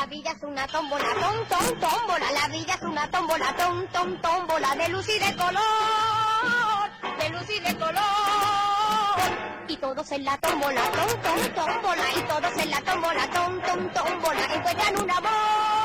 la vida es una tómbola, tom, tom, tómbola, la vida es una tómbola, tom, tom, tómbola, de luz y de color, de luz y de color. Y todos en la tómbola, tom, tom, tómbola, y todos en la tómbola, tom, tom, tómbola, encuentran una voz.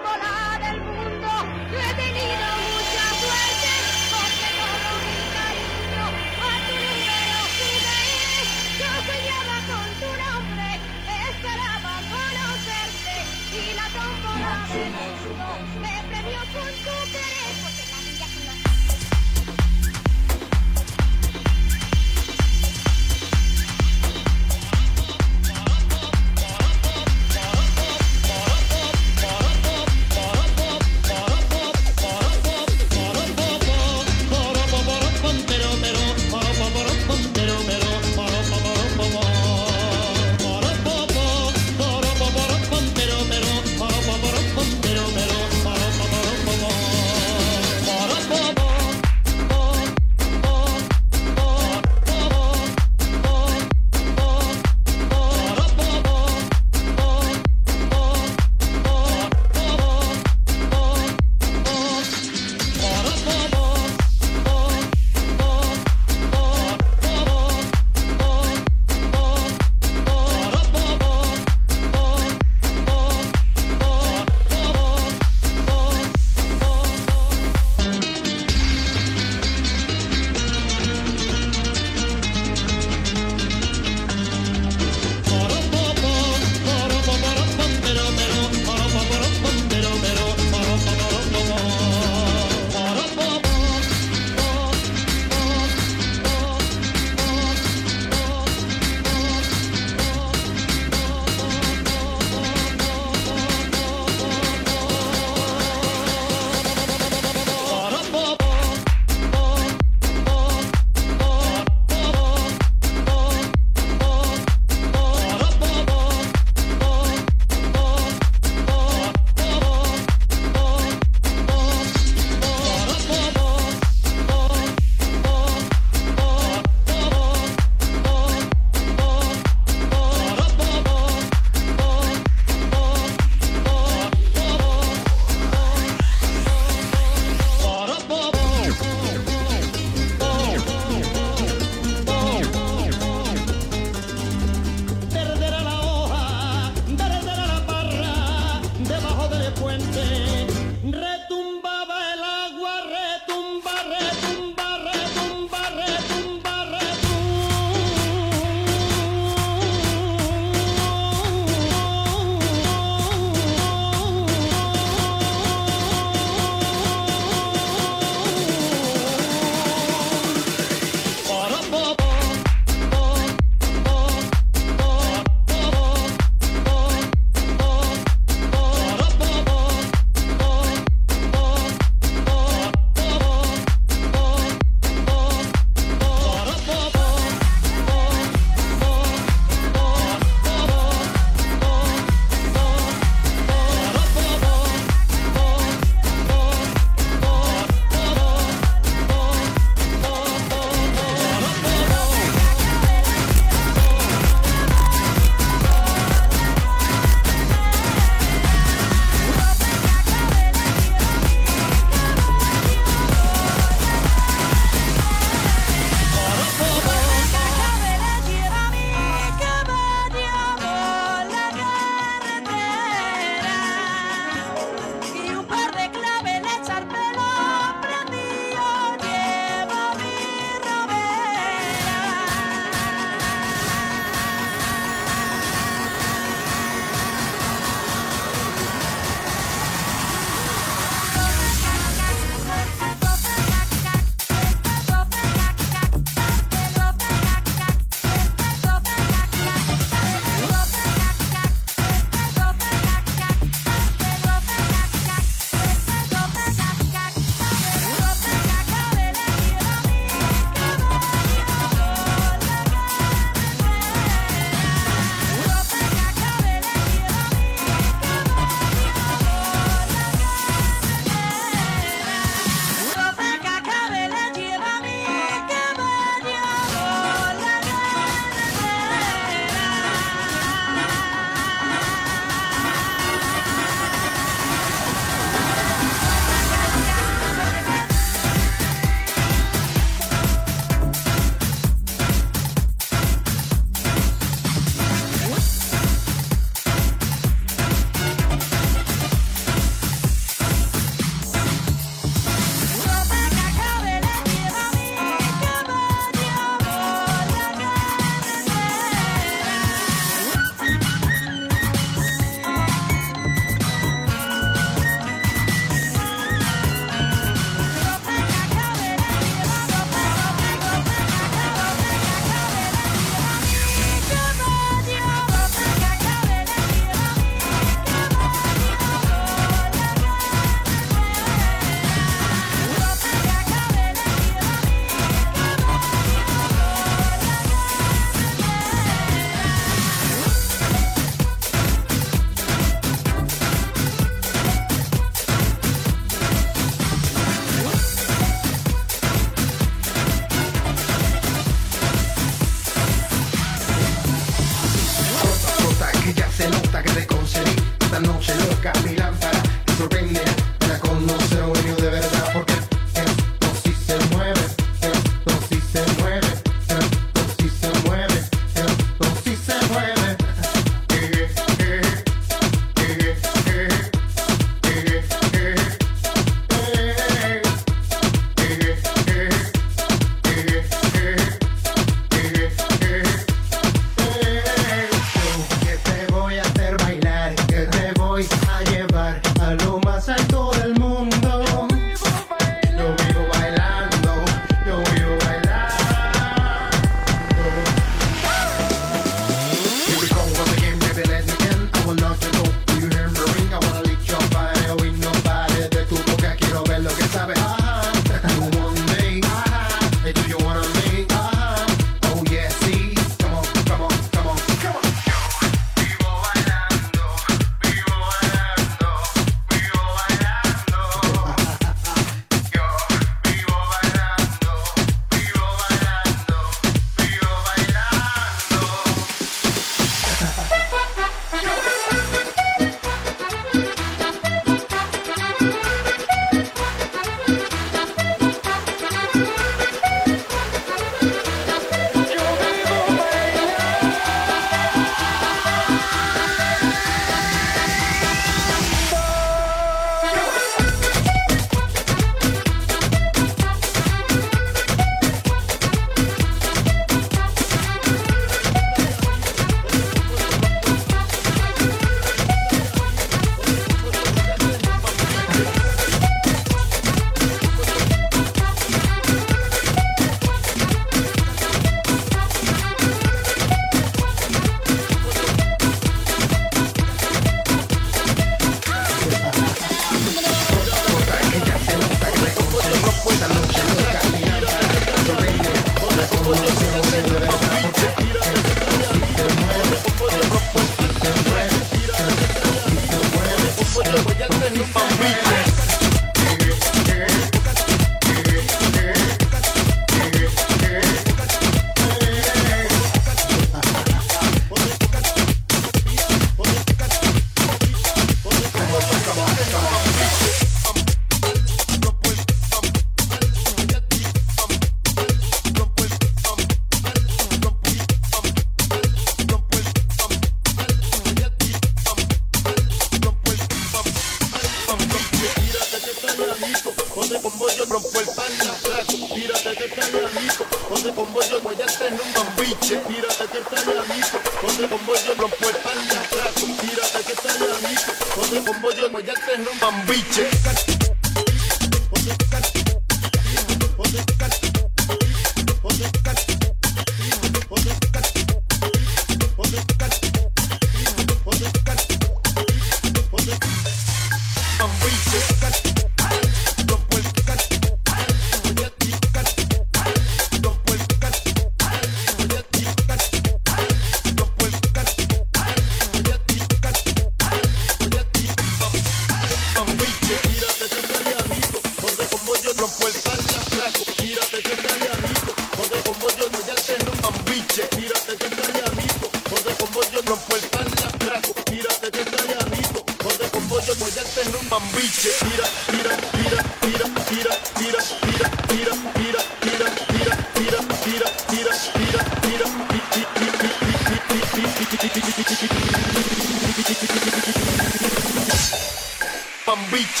beat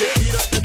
you.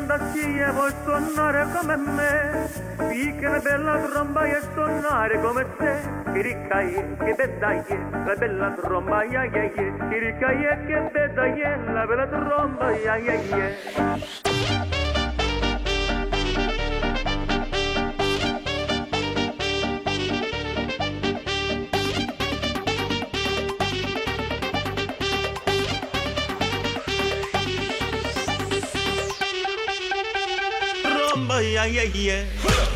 ondacchie vuoi suonare come me Sì che una bella trombaia suonare come te Chiricaie che bedaie la bella trombaia ai, ai.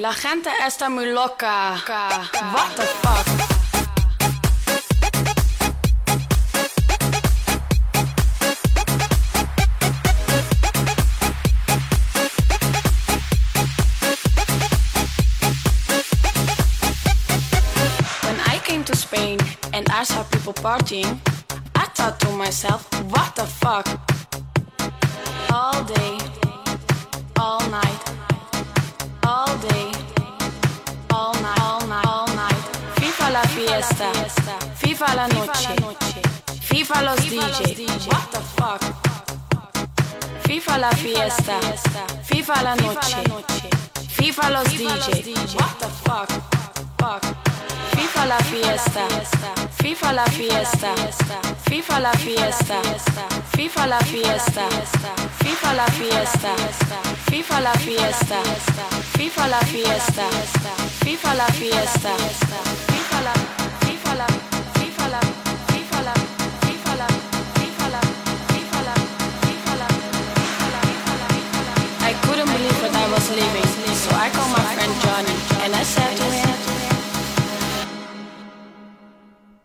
La gente está muy loca. What the fuck? When I came to Spain and I saw people partying, I thought to myself, fiesta, FIFA la noche, FIFA los DJ, what the fuck, fuck. FIFA la fiesta, FIFA la fiesta, FIFA la fiesta, FIFA la fiesta, FIFA la fiesta, FIFA la fiesta, FIFA la fiesta, FIFA la fiesta, FIFA la, FIFA la, FIFA la.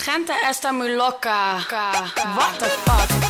gente esta muy loca. What the fuck?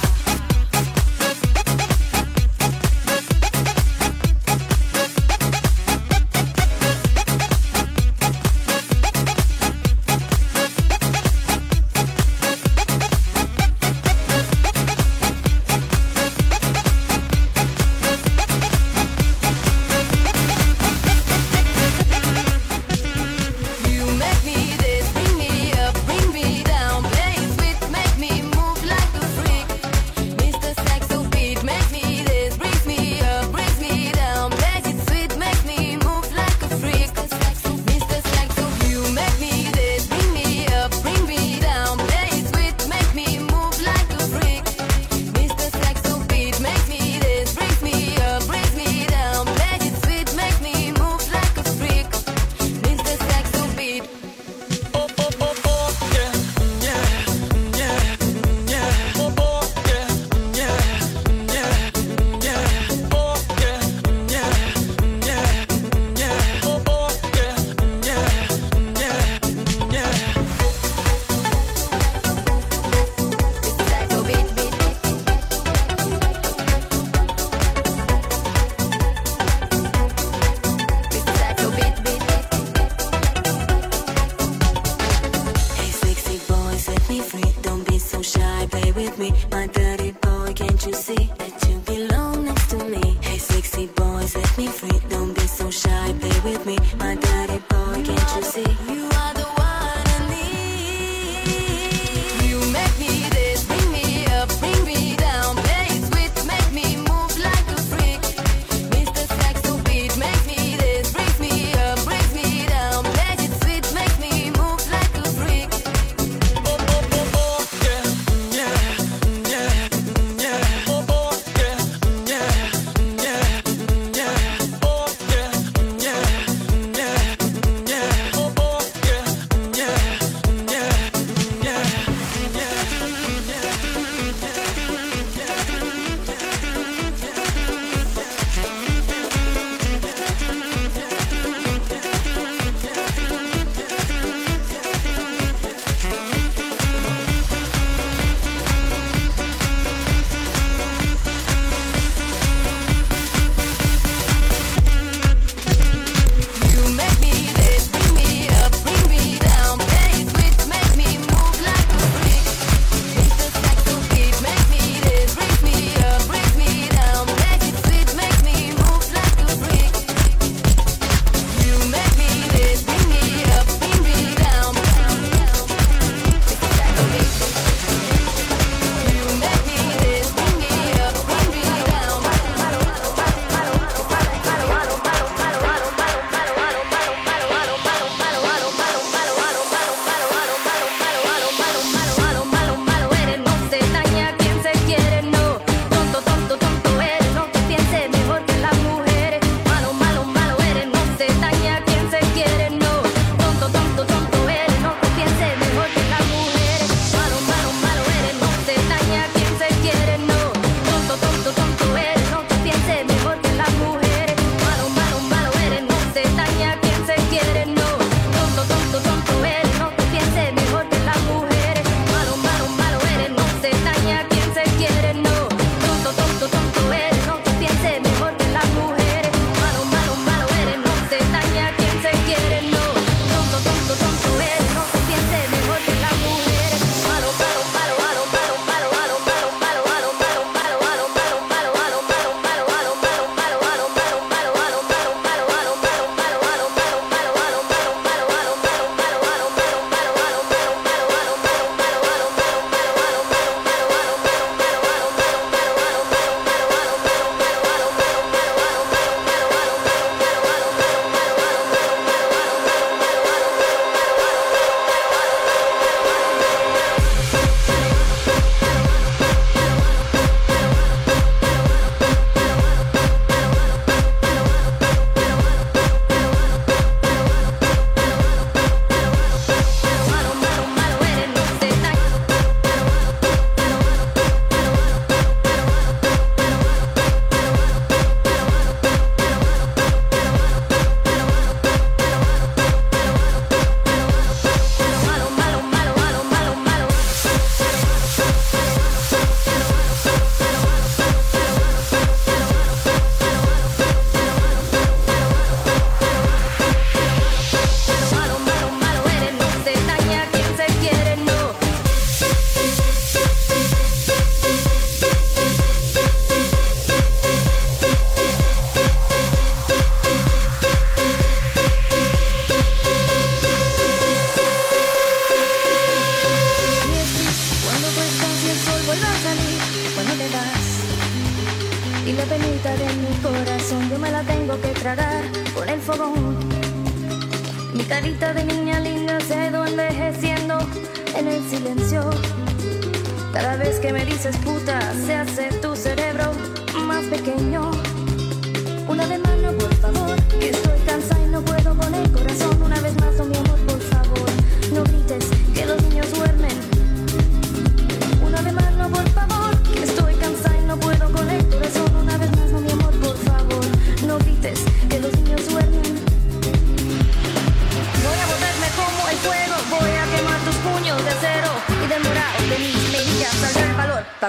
a salir cuando te vas. Y la penita de mi corazón yo me la tengo que tragar por el fogón. Mi carita de niña linda se envejeciendo en el silencio. Cada vez que me dices puta, se hace tu cerebro más pequeño. Una de mano, por favor, que estoy cansada y no puedo con el corazón.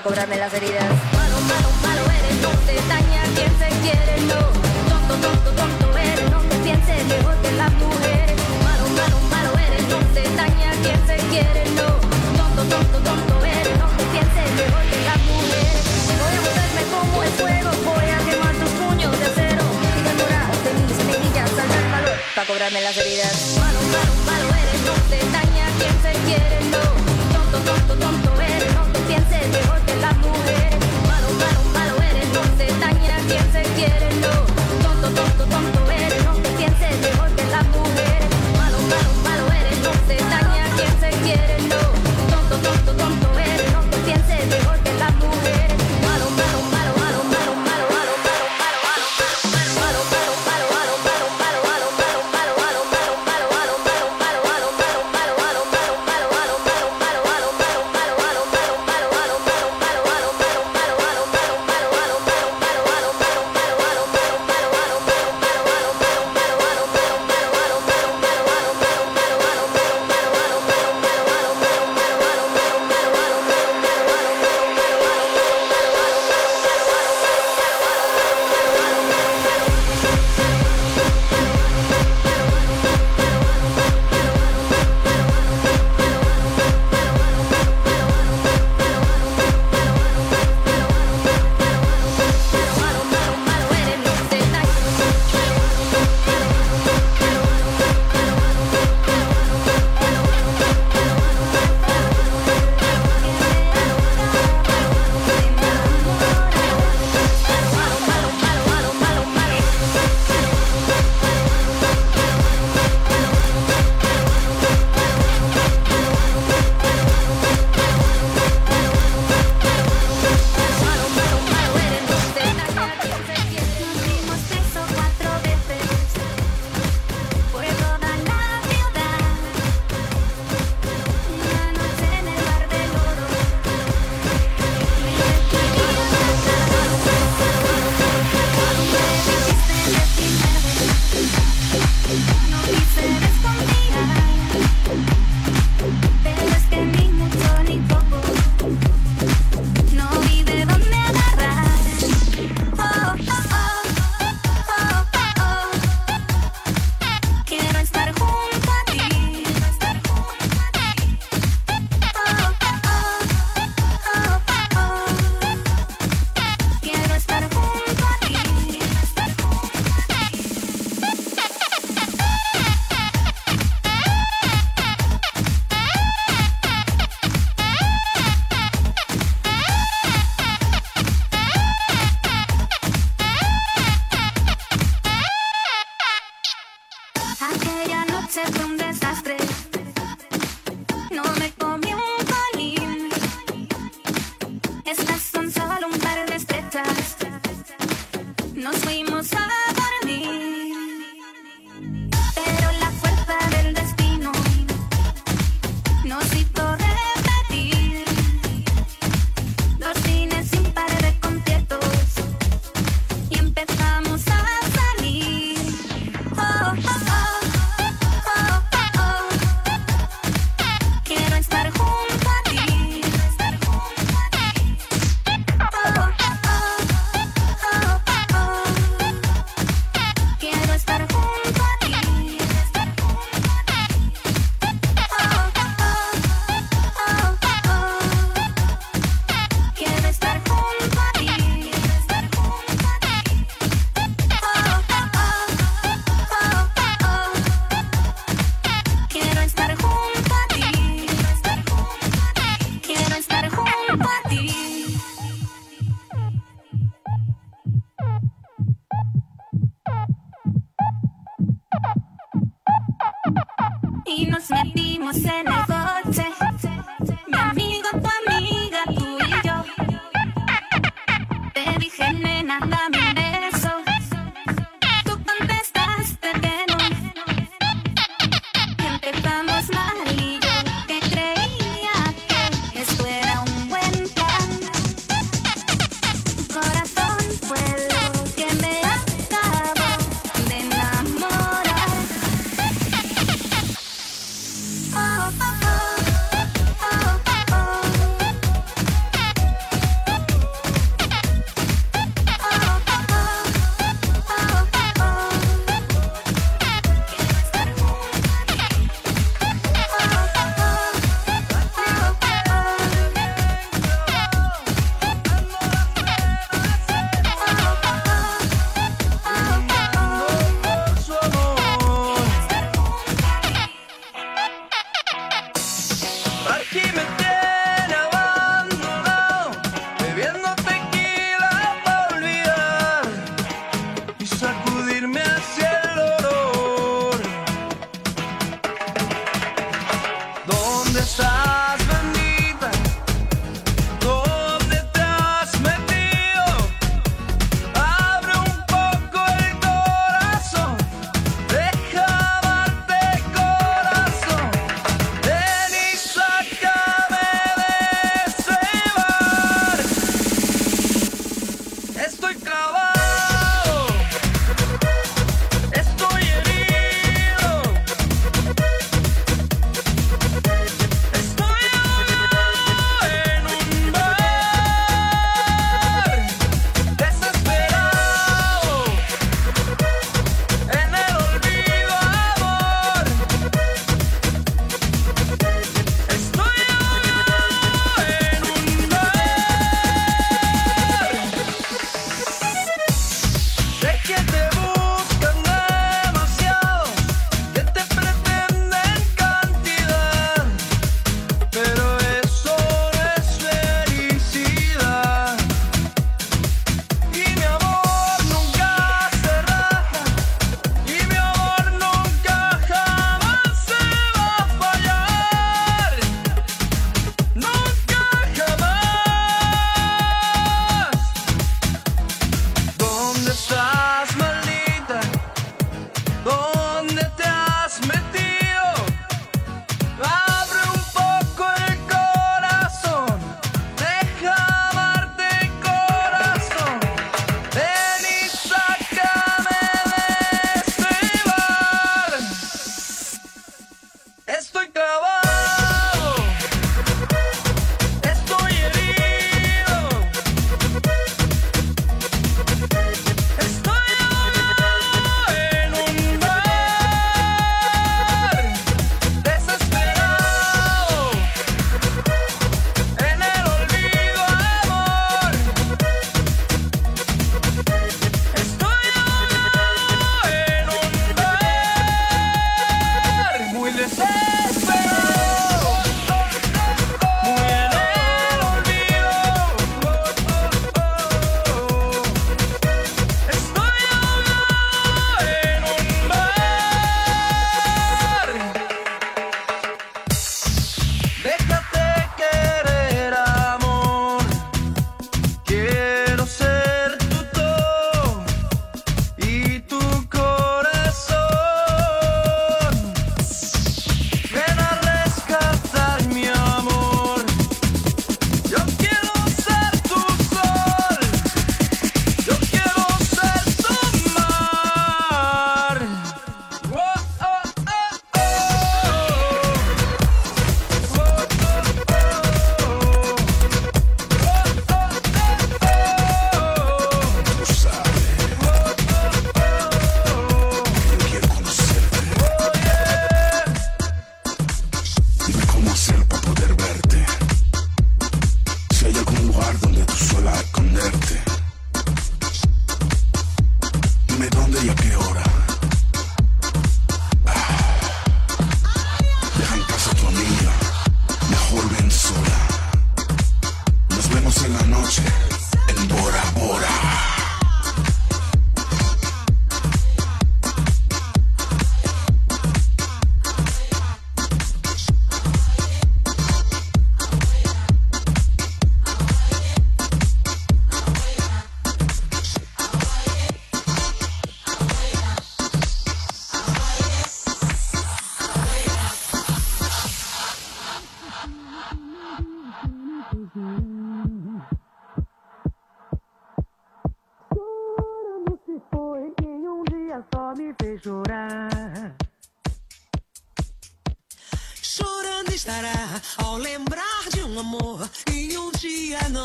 para cobrarme las heridas. Malo, malo, malo eres, no te daña quien se quiere, no. Tonto, tonto, tonto eres, no te pienses mejor que las mujeres. Malo, malo, malo eres, no te daña quien se quiere, no. Tonto, tonto, tonto eres, no te pienses mejor que las mujeres. Voy a volverme como el fuego, voy a quemar tus puños de acero. Y demorar de mis mejillas, saltar valor para cobrarme las heridas. Malo, malo, malo eres, no te daña quien se quiere, no. Tonto, tonto, tonto Mejor que las mujeres, malo, malo, malo eres. donde te dañes, quien se quiere no, toto, toto. Keep it.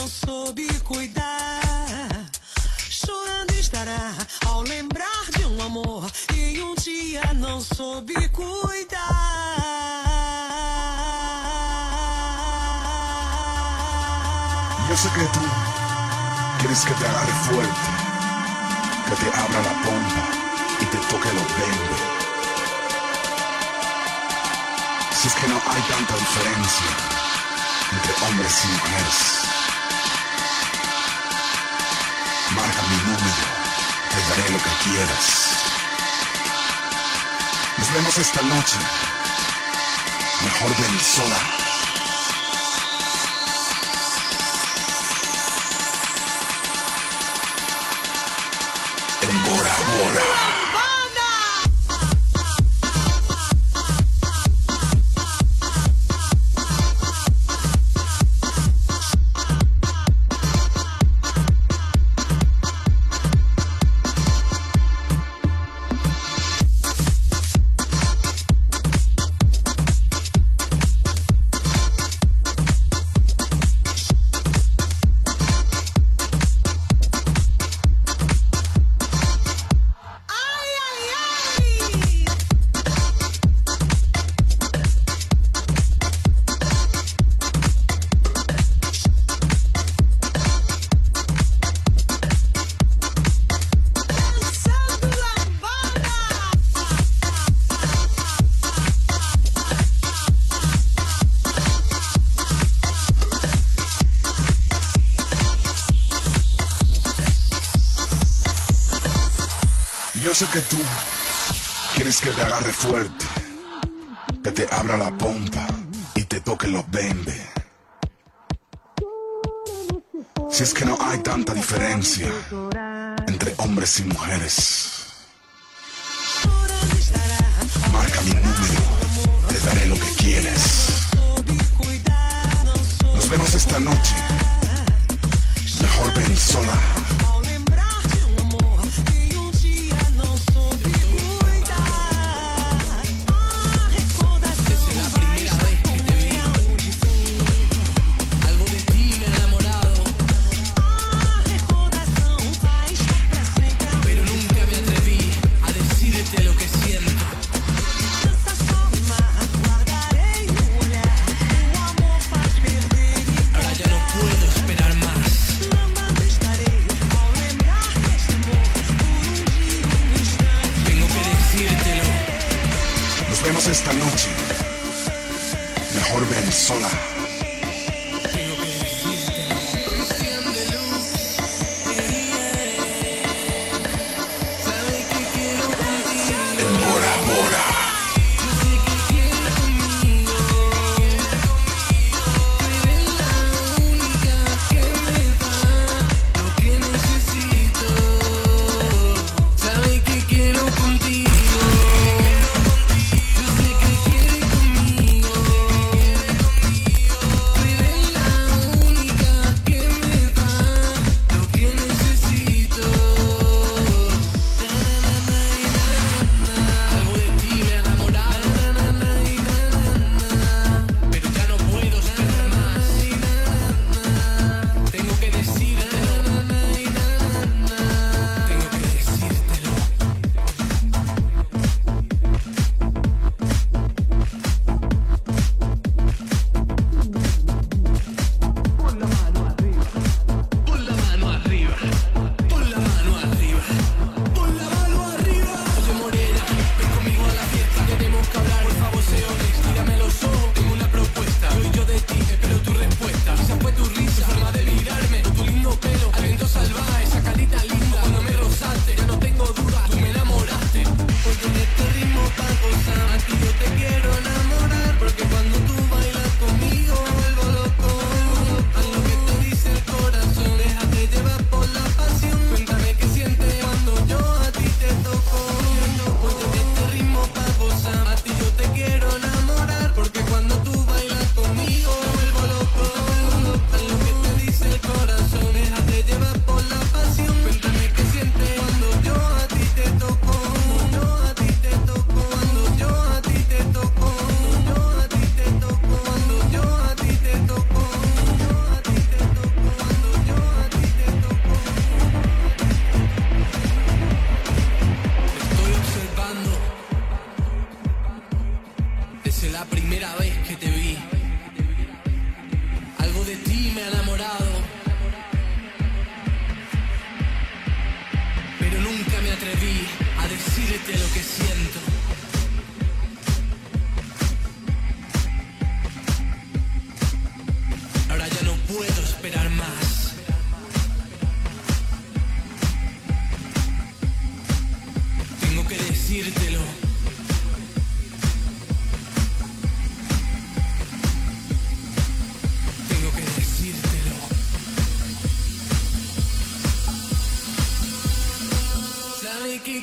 Não soube cuidar? Chorando estará ao lembrar de um amor e um dia não soube cuidar. Yo sé que tú quieres que te agarre fuerte, que te abra la pompa y te toque los bembes. Si es que no hay tanta diferencia entre hombres y mujeres. Que quieras. Nos vemos esta noche. Mejor ven sola. Bora Bora. Sé que tú quieres que te agarre fuerte, que te abra la pompa y te toque los bembes. Si es que no hay tanta diferencia entre hombres y mujeres. Marca mi número, te daré lo que quieres. Nos vemos esta noche. Mejor ven sola.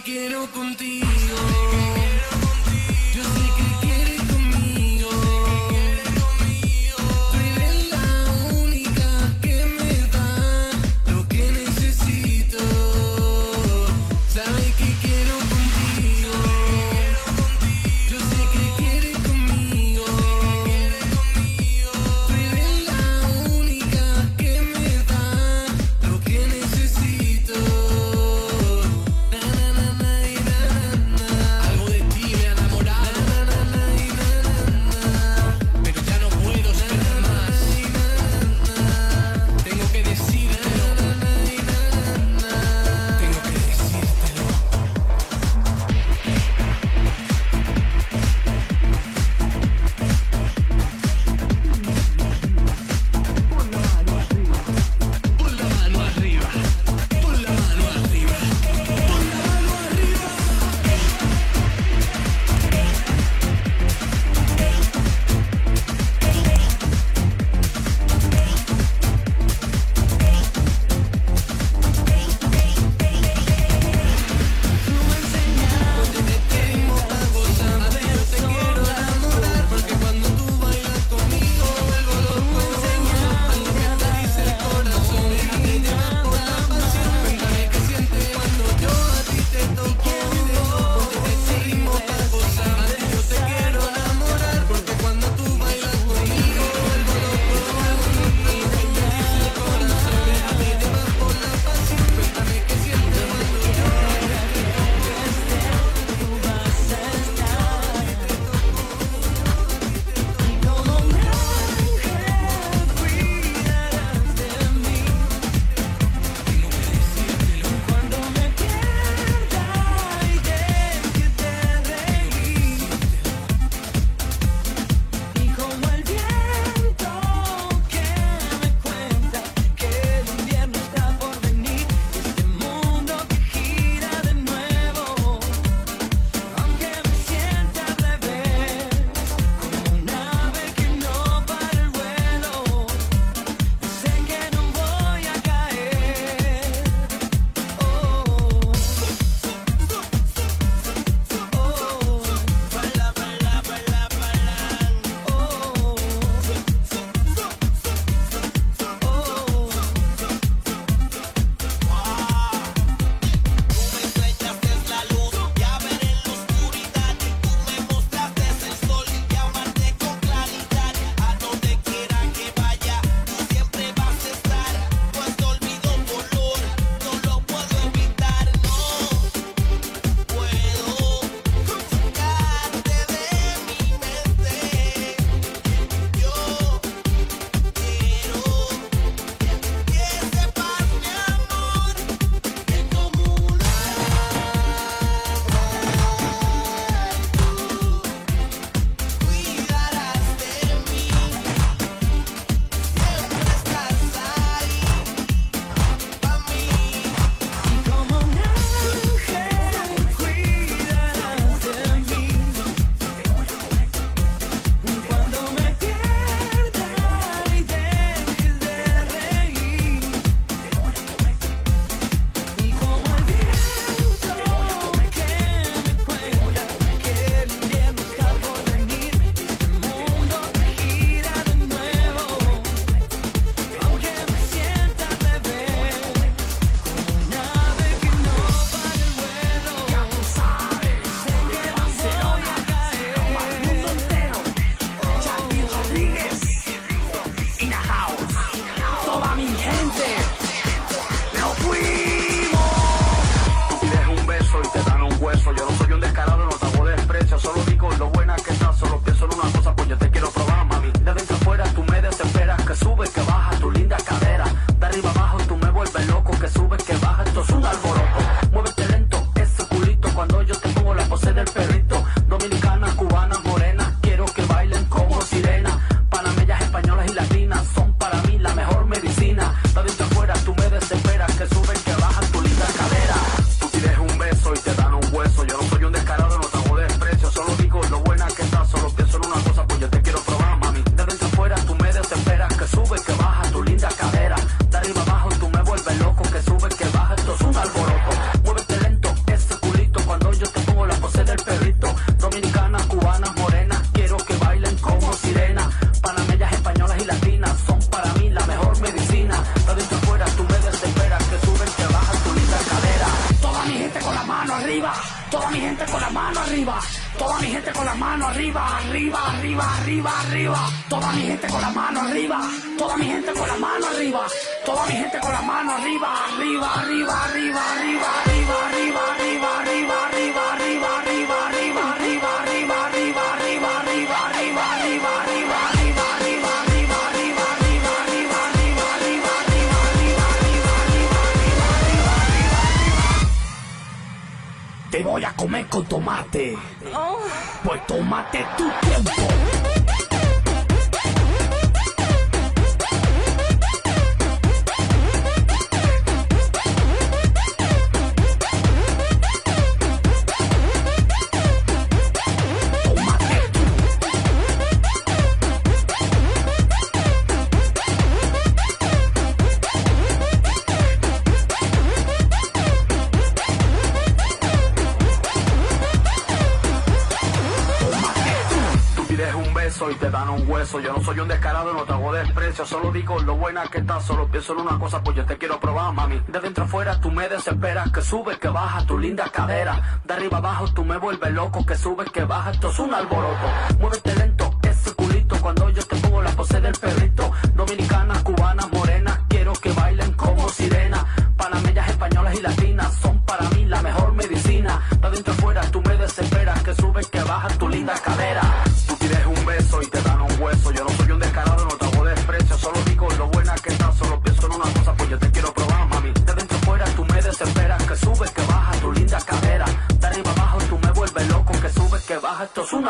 Quiero contigo. Hueso. Yo no soy un descarado, no te hago desprecio. Solo digo lo buena que estás. Solo pienso en una cosa, pues yo te quiero probar, mami. De dentro afuera tú me desesperas. Que subes, que baja tu linda cadera. De arriba abajo tú me vuelves loco. Que subes, que baja, esto es un alboroto. Muévete lento, ese culito. Cuando yo te pongo la pose del perrito. Dominicanas, cubanas, morenas. Quiero que bailen como sirena. Panameñas, españolas y latinas. Son para mí la mejor medicina. De dentro afuera tú me desesperas. Que subes, que baja tu linda cadera.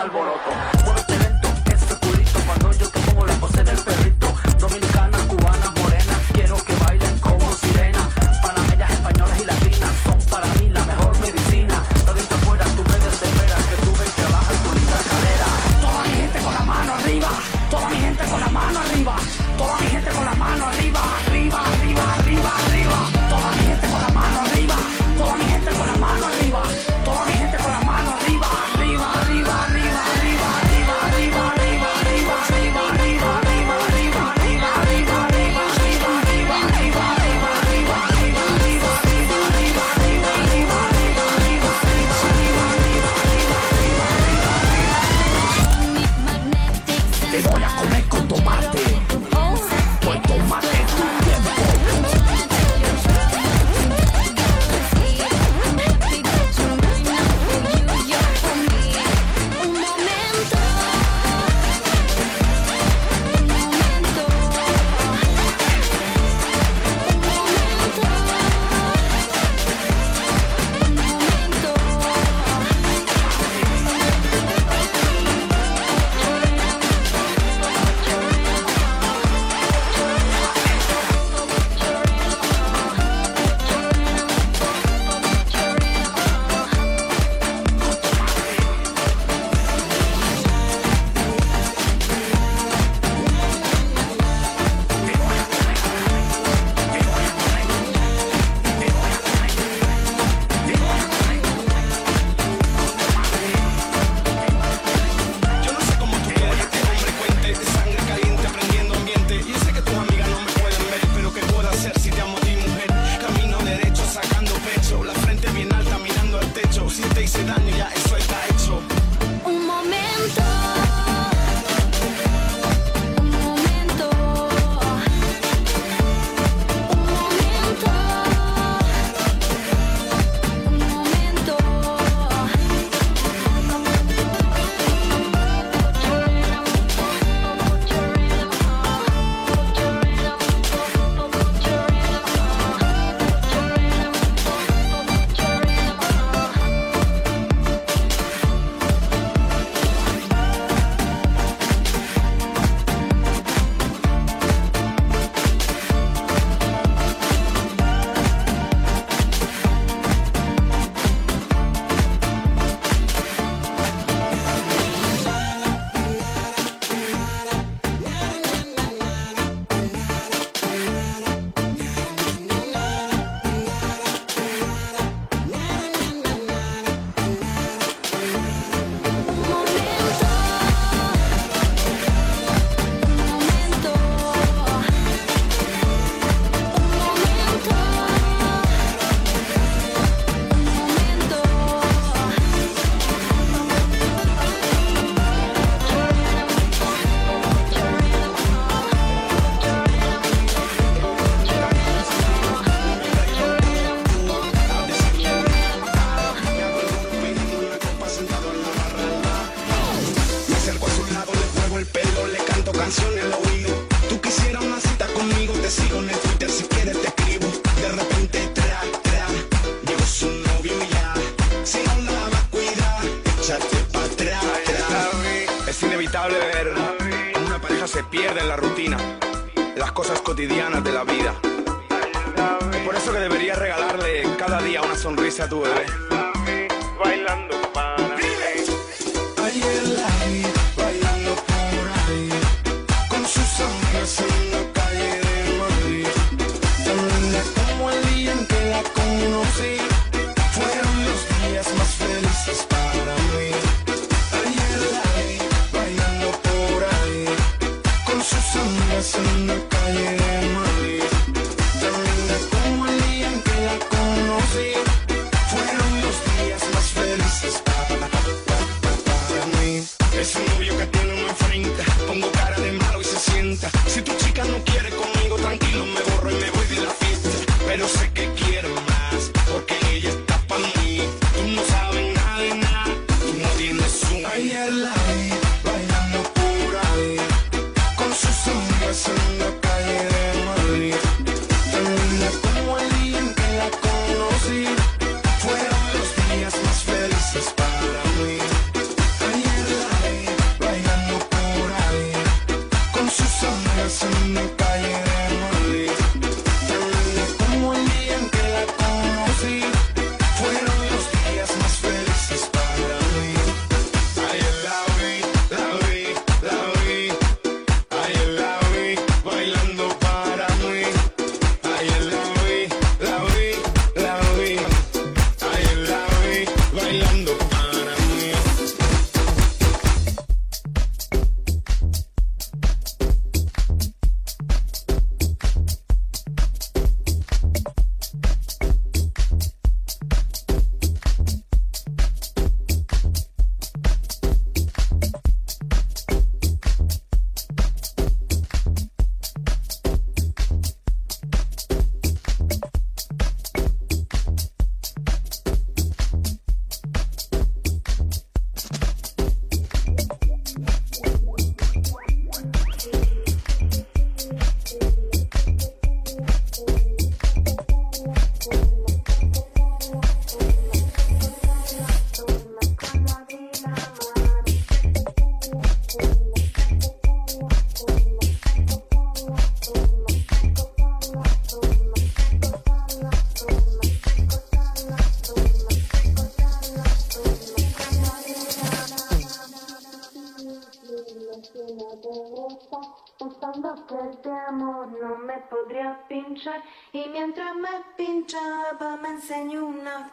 Malboro.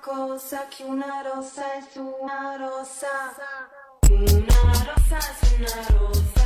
cosa che una rosa è su una rosa. Una rosa su una rosa.